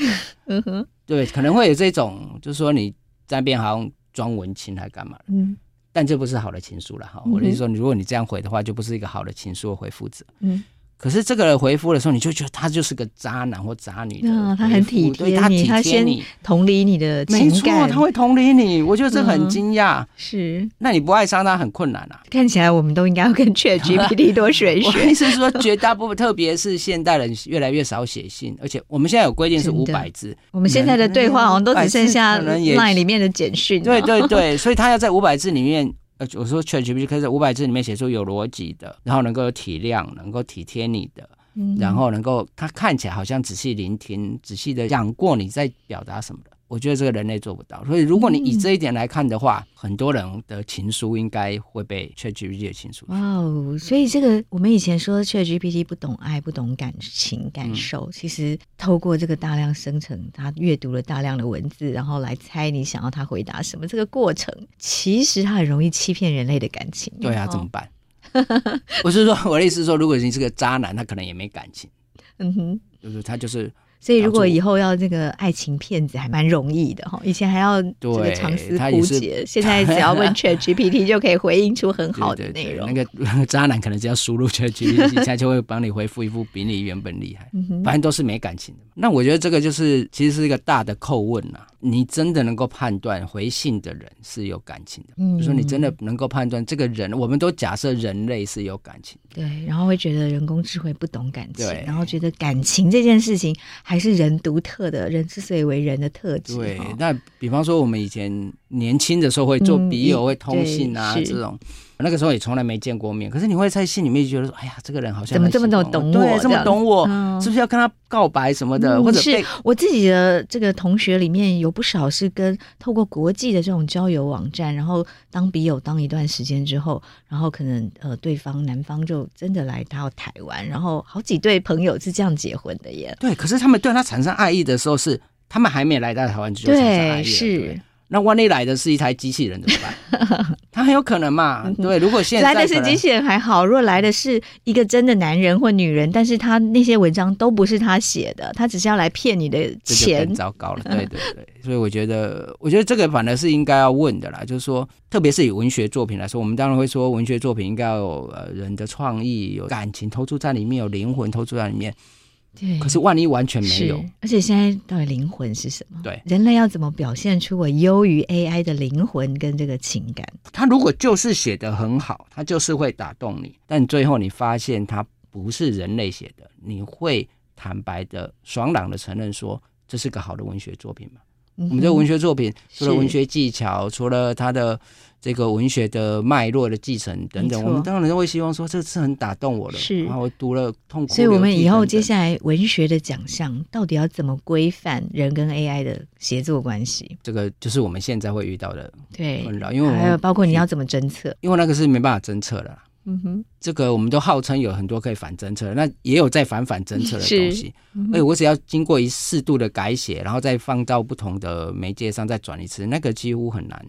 嗯哼，对，可能会有这种，就是说你在那边好像装文青还干嘛？嗯但这不是好的情书了哈。我的意思说，如果你这样回的话，就不是一个好的情书的回复者。嗯。可是这个人回复的时候，你就觉得他就是个渣男或渣女的啊，他很体贴你，对他体他先贴你，同理你的没错，他会同理你。我觉得这很惊讶。是那你不爱上他很困难啊。看起来我们都应该要跟 ChatGPT 多学一 <laughs> 我的学意。思是说，绝大部分，特别是现代人越来越少写信，而且我们现在有规定是五百字。我们现在的对话好像都只剩下可能也 Line 里面的简讯。对对对，所以他要在五百字里面，呃，我说 ChatGPT 可以在五百字里面写出有逻辑的，然后能够有体谅，能够体贴你的，嗯然后能够他看起来好像仔细聆听，仔细的想过你在表达什么的。我觉得这个人类做不到，所以如果你以这一点来看的话，很多人的情书应该会被 ChatGPT 的情书。哇哦！所以这个我们以前说 ChatGPT 不懂爱、不懂感情、感受，嗯其实透过这个大量生成，他阅读了大量的文字，然后来猜你想要他回答什么，这个过程其实他很容易欺骗人类的感情。对啊，哦怎么办？<laughs> 我是说，我的意思是说，如果你是个渣男，他可能也没感情，嗯哼，就是他就是所以如果以后要这个爱情骗子还蛮容易的哈，以前还要这个长思枯竭，<laughs> 现在只要问 Chat GPT <laughs> 就可以回应出很好的内容。对对对，那个 <laughs> 渣男可能只要输入 Chat GPT，他就会帮你回复一副比你原本厉害，反正都是没感情的。那我觉得这个就是其实是一个大的叩问呐，你真的能够判断回信的人是有感情的？嗯，就说你真的能够判断这个人，我们都假设人类是有感情的，对，然后会觉得人工智慧不懂感情，对，然后觉得感情这件事情。还是人独特的，人之所以为人的特质。对，那比方说我们以前年轻的时候会做笔友，会通信啊，这种那个时候也从来没见过面，可是你会在心里面觉得说，哎呀，这个人好像怎么这么懂我，这么懂我，是不是要跟他告白什么的？或者是我自己的这个同学里面有不少是跟透过国际的这种交友网站，然后当笔友当一段时间之后，然后可能呃对方男方就真的来到台湾，然后好几对朋友是这样结婚的耶。对，可是他们对他产生爱意的时候是。他们还没来到台湾就产生爱意了，是。那万一来的是一台机器人怎么办？<laughs> 他很有可能嘛？对，如果现在来的是机器人还好，如果来的是一个真的男人或女人，但是他那些文章都不是他写的，他只是要来骗你的钱，更糟糕了。<laughs> 对对对，所以我觉得，我觉得这个反而是应该要问的啦，就是说，特别是以文学作品来说，我们当然会说，文学作品应该要有呃人的创意，有感情投注在里面，有灵魂投注在里面。对，可是万一完全没有，而且现在到底灵魂是什么？对，人类要怎么表现出我优于 AI 的灵魂跟这个情感？他如果就是写得很好，他就是会打动你，但最后你发现他不是人类写的，你会坦白的、爽朗的承认说，这是个好的文学作品吗？嗯、我们这个文学作品除了文学技巧，除了它的。这个文学的脉络的继承等等，我们当然都会希望说，这是很打动我的，是，然后我读了痛苦。所以我们以后接下来文学的奖项到底要怎么规范人跟 AI 的协作关系？这个就是我们现在会遇到的对困扰，因为还有包括你要怎么侦测，因为那个是没办法侦测的。嗯哼，这个我们都号称有很多可以反侦测，那也有在反反侦测的东西。嗯、而且我只要经过一适度的改写，然后再放到不同的媒介上再转一次，那个几乎很难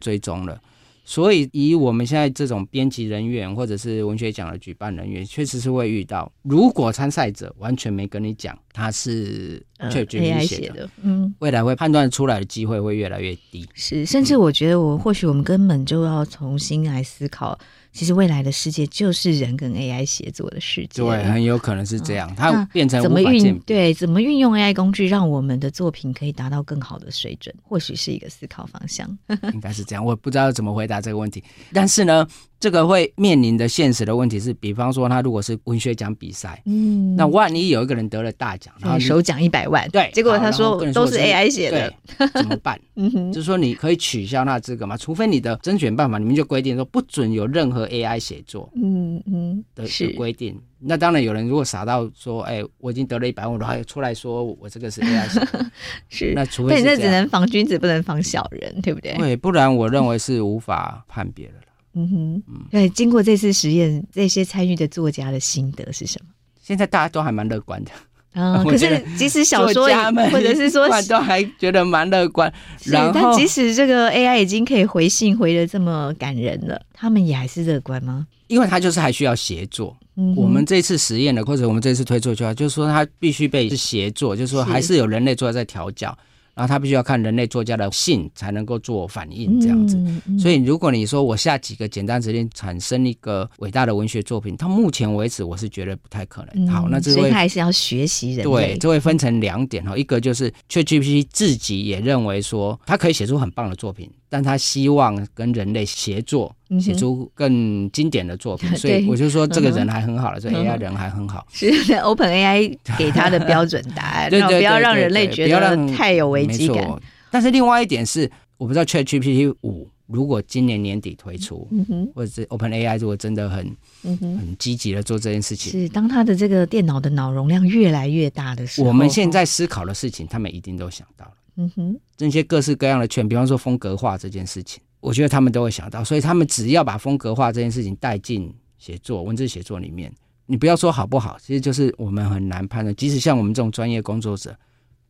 追踪了。嗯、所以以我们现在这种编辑人员或者是文学奖的举办人员，确实是会遇到，如果参赛者完全没跟你讲他是 ChatGPT 写的，嗯，未来会判断出来的机会会越来越低。是，甚至我觉得我或许我们根本就要重新来思考。其实未来的世界就是人跟 AI 协作的世界，对，很有可能是这样。它变成怎么运？对，怎么运用 AI 工具，让我们的作品可以达到更好的水准？或许是一个思考方向。<laughs> 应该是这样，我不知道怎么回答这个问题。但是呢，这个会面临的现实的问题是，比方说他如果是文学奖比赛，嗯，那万一有一个人得了大奖，然后首奖一百万，对，结果他说都是 AI 写的，怎么办？<laughs> 嗯哼，就是说你可以取消那资格嘛？除非你的甄选办法里面就规定说不准有任何 AI 写作，嗯嗯的规定。那当然有人如果傻到说，哎，我已经得了一百万，然后出来说我这个是 AI 写的，<laughs> 是那除非那只能防君子，不能防小人，对不对？对，不然我认为是无法判别的了。嗯哼，对，经过这次实验，这些参与的作家的心得是什么？现在大家都还蛮乐观的。嗯，<laughs> 可是即使小说家们或者是说 <laughs> 都还觉得蛮乐观，然后但即使这个 AI 已经可以回信回的这么感人了，他们也还是乐观吗？因为他就是还需要协作。嗯、我们这次实验的，或者我们这次推出去啊，就是说他必须被协作，就是说还是有人类作家在调教。然后他必须要看人类作家的信才能够做反应，这样子。嗯嗯、所以如果你说我下几个简单指令产生一个伟大的文学作品，到目前为止我是觉得不太可能。嗯、好，那这位还是要学习人类。对，这会分成两点哈，一个就是 ChatGPT 自己也认为说，他可以写出很棒的作品。但他希望跟人类协作，写出更经典的作品，嗯、<laughs> 所以我就说这个人还很好了，这 AI 人还很好。<laughs> 是 OpenAI 给他的标准答案，对，对，对，对，对，对，不要让人类觉得太有危机感。但是另外一点是，我不知道 ChatGPT 五如果今年年底推出，嗯、哼。或者是 OpenAI 如果真的很、嗯、哼。很积极的做这件事情，是当他的这个电脑的脑容量越来越大的时候，我们现在思考的事情，他们一定都想到了。嗯哼，这些各式各样的圈，比方说风格化这件事情，我觉得他们都会想到，所以他们只要把风格化这件事情带进写作、文字写作里面，你不要说好不好，其实就是我们很难判断。即使像我们这种专业工作者，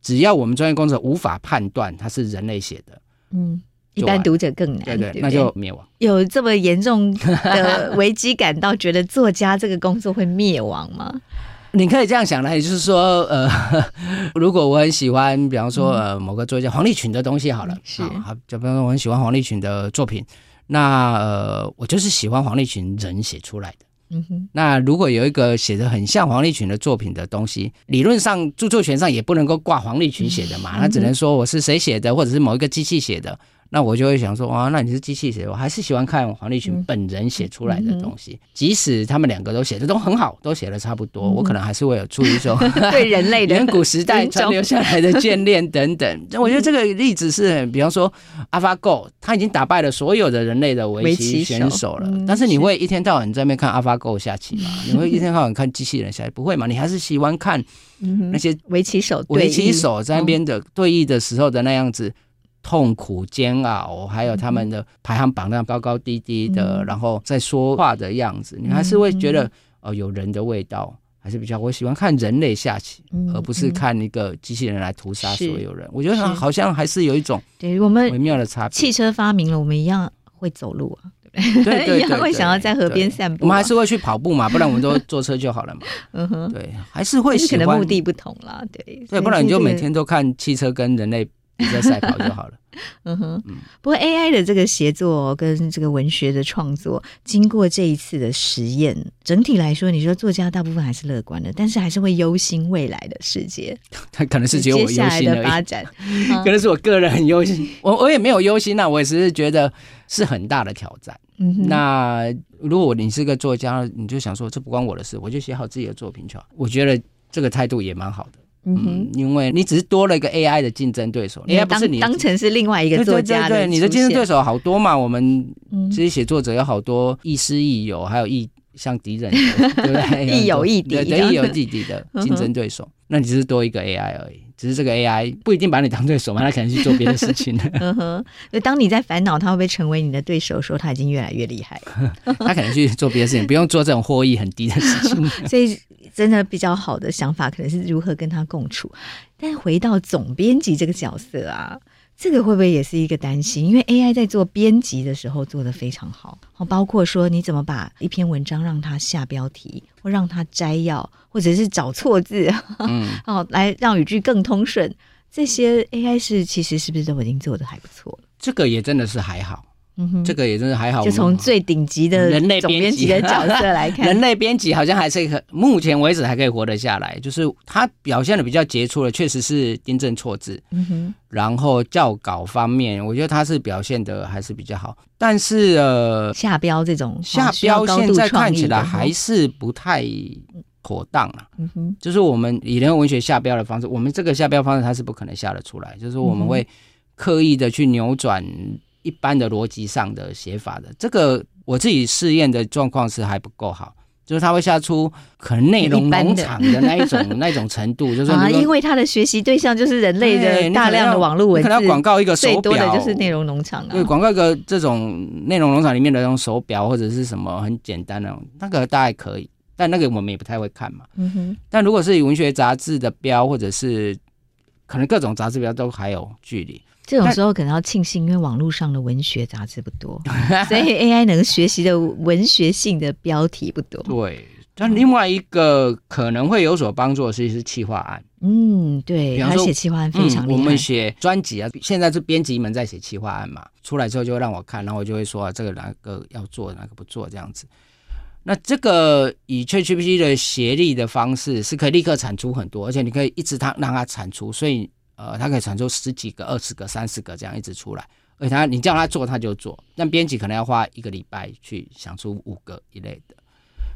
只要我们专业工作者无法判断它是人类写的，嗯，一般读者更难，对对，对对，那就灭亡。有这么严重的危机感到觉得作家这个工作会灭亡吗？你可以这样想的，也就是说，呃，<laughs> 如果我很喜欢，比方说呃某个作家黄立群的东西，好了，是好，就比方说我很喜欢黄立群的作品，那呃我就是喜欢黄立群人写出来的。嗯哼，那如果有一个写的很像黄立群的作品的东西，理论上著作权上也不能够挂黄立群写的嘛，那只能说我是谁写的，或者是某一个机器写的。那我就会想说，哇，那你是机器写，我还是喜欢看黄立群本人写出来的东西，嗯、即使他们两个都写的都很好，都写的差不多，嗯、我可能还是会有出于一种 <laughs> 对人类的 <laughs> 远古时代 <laughs> 传留下来的眷恋等等。我觉得这个例子是，比方说 AlphaGo，他已经打败了所有的人类的围棋选手了，手但是你会一天到晚在那边看 AlphaGo 下棋吗？你会一天到晚看机器人下棋？不会嘛？你还是喜欢看那些围棋手围棋手在那边的对弈的时候的那样子。痛苦煎熬，还有他们的排行榜那样高高低低的，嗯、然后在说话的样子，你还是会觉得、嗯、哦，有人的味道，还是比较。我喜欢看人类下棋，嗯、而不是看一个机器人来屠杀所有人。我觉得好像还是有一种对我们微妙的差别。汽车发明了，我们一样会走路啊，对不对？对，对，对，<laughs> 对，一样会想要在河边散步、啊。我们还是会去跑步嘛，不然我们都坐车就好了嘛。<laughs> 嗯哼，对，还是会喜欢。可能目的不同啦，对对，不然你就每天都看汽车跟人类。你在赛跑就好了。<laughs> 嗯哼，不过 AI 的这个协作跟这个文学的创作，经过这一次的实验，整体来说，你说作家大部分还是乐观的，但是还是会忧心未来的世界。他 <laughs> 可能是只有我忧心的发展，<laughs> 可能是我个人很忧心。我我也没有忧心呐，我也只是觉得是很大的挑战。那如果你是个作家，你就想说这不关我的事，我就写好自己的作品就好。我觉得这个态度也蛮好的。嗯，因为你只是多了一个 AI 的竞争对手，AI 不是你当成是另外一个作家，对对对，你的竞争对手好多嘛。我们这些写作者有好多亦师亦友，还有亦像敌人，对不对？亦友亦敌，对亦友亦敌的 <laughs> 竞争对手。那你只是多一个 AI 而已，只是这个 AI 不一定把你当对手嘛，他可能去做别的事情。<laughs> 嗯哼，就当你在烦恼他会不会成为你的对手的时候，他已经越来越厉害了。<laughs> 他可能去做别的事情，不用做这种获益很低的事情。所以。真的比较好的想法，可能是如何跟他共处。但回到总编辑这个角色啊，这个会不会也是一个担心？因为 AI 在做编辑的时候做的非常好，包括说你怎么把一篇文章让他下标题，或让他摘要，或者是找错字，嗯，<laughs> 哦，来让语句更通顺。这些 AI 是其实是不是都已经做的还不错了？这个也真的是还好。嗯哼，这个也真是还好。就从最顶级的人类编辑的角色来 <laughs> 看，人类编辑好像还是可，目前为止还可以活得下来。就是他表现的比较杰出的，确实是订正错字。嗯哼，然后校稿方面，我觉得他是表现的还是比较好。但是呃，下标这种下标现在看起来还是不太妥当啊。嗯哼，就是我们以人文学下标的方式，我们这个下标方式它是不可能下得出来，就是我们会刻意的去扭转。一般的逻辑上的写法的。这个，我自己试验的状况是还不够好，就是他会下出可能内容农场的那一种一 <laughs> 那一种程度，就是啊，因为他的学习对象就是人类的大量的网络文字，可能要广告一个手表，最多的就是内容农场啊，对，广告一个这种内容农场里面的那种手表或者是什么很简单的那个大概可以，但那个我们也不太会看嘛。嗯哼，但如果是以文学杂志的标，或者是可能各种杂志标都还有距离。这种时候可能要庆幸，因为网络上的文学杂志不多，<laughs> 所以 AI 能学习的文学性的标题不多。对，但另外一个可能会有所帮助的是是企划案。嗯，对，他写企划案非常厉害。嗯、我们写专辑啊，现在是编辑们在写企划案嘛，出来之后就会让我看，然后我就会说、啊、这个哪个要做，哪个不做这样子。那这个以 ChatGPT 的协力的方式是可以立刻产出很多，而且你可以一直它让它产出，所以。呃，它可以产出十几个、二十个、三十个这样一直出来，而且它你叫它做，它就做。但编辑可能要花一个礼拜去想出五个一类的，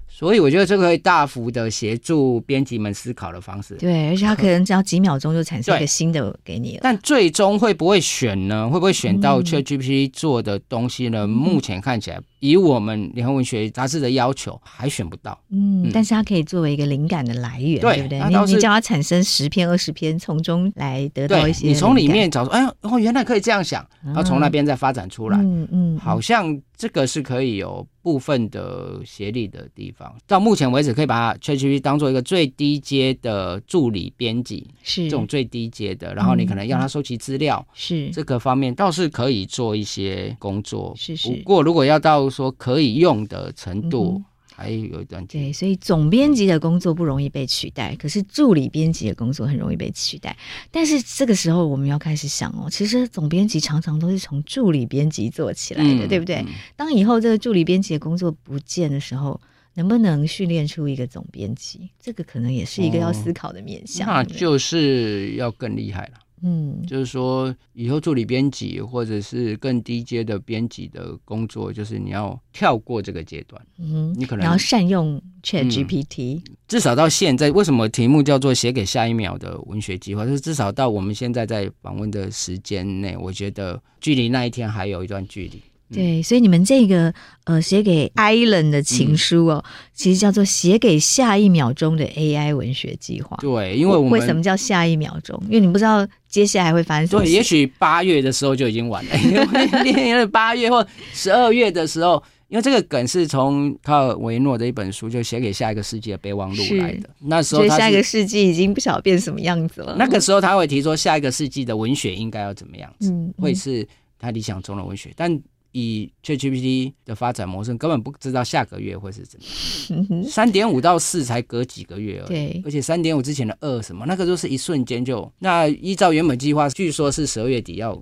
所以我觉得这个会大幅的协助编辑们思考的方式。对，而且他可能只要几秒钟就产生一个新的给你了。但最终会不会选呢？会不会选到 ChatGPT 做的东西呢？嗯、目前看起来。以我们联合文学杂志的要求，还选不到。嗯，但是它可以作为一个灵感的来源，对，对不对？你你叫它产生十篇、二十篇，从中来得到一些。你从里面找出，哎呦，哦，原来可以这样想，然后从那边再发展出来。嗯嗯，好像这个是可以有部分的协力的地方。到目前为止，可以把 ChatGPT 当做一个最低阶的助理编辑，是这种最低阶的。然后你可能要他收集资料，是这个方面倒是可以做一些工作。是是。不过如果要到说可以用的程度，还有一段距离。对，所以总编辑的工作不容易被取代，可是助理编辑的工作很容易被取代。但是这个时候我们要开始想哦，其实总编辑常常都是从助理编辑做起来的，嗯、对不对？嗯、当以后这个助理编辑的工作不见的时候，能不能训练出一个总编辑？这个可能也是一个要思考的面向。哦、那就是要更厉害了。嗯，就是说，以后助理编辑或者是更低阶的编辑的工作，就是你要跳过这个阶段。嗯，你可能要善用 ChatGPT。嗯，至少到现在，为什么题目叫做“写给下一秒的文学计划”？就是至少到我们现在在访问的时间内，我觉得距离那一天还有一段距离。对，所以你们这个呃写给 Island 的情书哦，嗯、其实叫做写给下一秒钟的 AI 文学计划。对，因为我们为什么叫下一秒钟？因为你不知道接下来会发生什么。对，也许八月的时候就已经完了，<laughs> 因为八月或十二月的时候，因为这个梗是从卡尔维诺的一本书，就写给下一个世纪的备忘录来的。那时候他，下一个世纪已经不晓得变什么样子了。那个时候他会提出，下一个世纪的文学应该要怎么样子，嗯嗯、会是他理想中的文学，但。以 ChatGPT 的发展模式，根本不知道下个月会是怎么样。<laughs> 三点五到四才隔几个月而已，对，而且三点五之前的二什么，那个都是一瞬间就。那依照原本计划，据说是十二月底要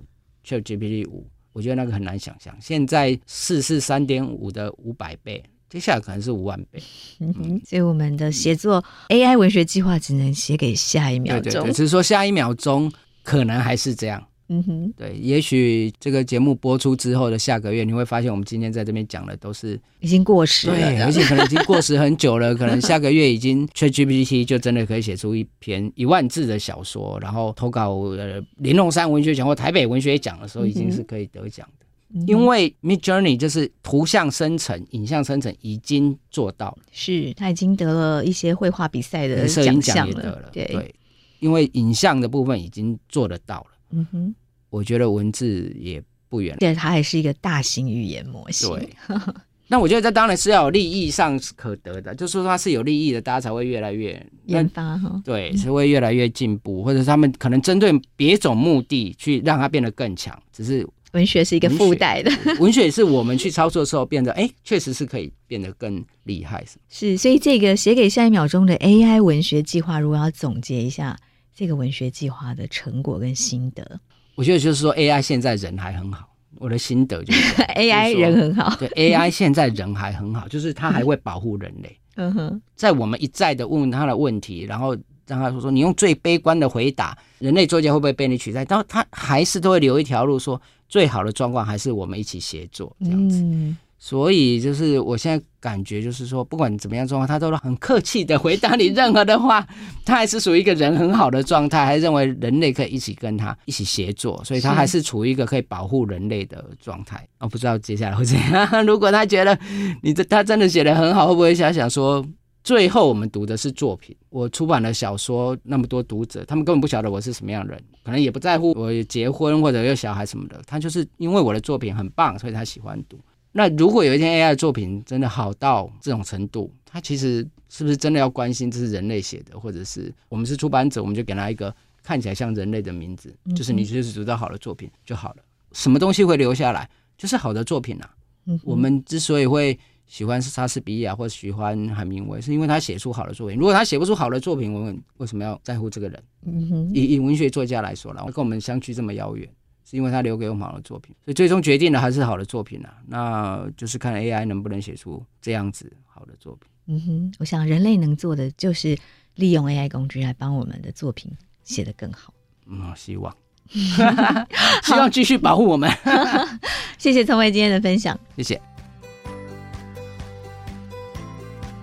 ChatGPT 五，我觉得那个很难想象。现在四是三点五的五百倍，接下来可能是五万倍。嗯哼，所以我们的写作 AI 文学计划只能写给下一秒钟，对对对，只是说下一秒钟可能还是这样。嗯哼，对，也许这个节目播出之后的下个月，你会发现我们今天在这边讲的都是已经过时了，对，而且可能已经过时很久了。可能下个月已经 ChatGPT 就真的可以写出一篇一万字的小说，然后投稿呃玲珑山文学奖或台北文学奖的时候，已经是可以得奖的。嗯、因为 Midjourney 就是图像生成、影像生成已经做到了，是他已经得了一些绘画比赛的摄影奖也得了，对，对，因为影像的部分已经做得到了。嗯哼。我觉得文字也不远，对，它还是一个大型语言模型。对，那我觉得这当然是要有利益上可得的，就是说它是有利益的，大家才会越来越研发哈。对，是会越来越进步，或者他们可能针对别种目的去让它变得更强。只是文学是一个附带的，文学是我们去操作的时候变得，哎，确实是可以变得更厉害。是，所以这个写给下一秒钟的 AI 文学计划，如果要总结一下这个文学计划的成果跟心得。我觉得就是说，AI 现在人还很好。我的心得就是，<laughs> AI 人很好。对，AI <laughs> 现在人还很好，就是他还会保护人类。<laughs> 嗯哼，在我们一再的问他的问题，然后让他说说，你用最悲观的回答，人类作家会不会被你取代？但他还是都会留一条路，说最好的状况还是我们一起协作这样子。嗯所以就是我现在感觉就是说，不管怎么样状况，他都很客气的回答你任何的话，他还是属于一个人很好的状态，还认为人类可以一起跟他一起协作，所以他还是处于一个可以保护人类的状态。我不知道接下来会怎样。如果他觉得你这他真的写的很好，会不会想想说，最后我们读的是作品？我出版了小说，那么多读者，他们根本不晓得我是什么样的人，可能也不在乎我结婚或者有小孩什么的，他就是因为我的作品很棒，所以他喜欢读。那如果有一天 AI 的作品真的好到这种程度，他其实是不是真的要关心这是人类写的，或者是我们是出版者，我们就给他一个看起来像人类的名字，就是你就是读到好的作品就好了。什么东西会留下来？就是好的作品啊。我们之所以会喜欢莎士比亚或者喜欢海明威，是因为他写出好的作品。如果他写不出好的作品，我们为什么要在乎这个人？以以文学作家来说了，跟我们相距这么遥远。是因为他留给我们好的作品，所以最终决定的还是好的作品啊。那就是看 AI 能不能写出这样子好的作品。嗯哼，我想人类能做的就是利用 AI 工具来帮我们的作品写得更好。嗯，希望，<laughs> 希望继续保护我们。<laughs> 谢谢聪慧今天的分享，谢谢。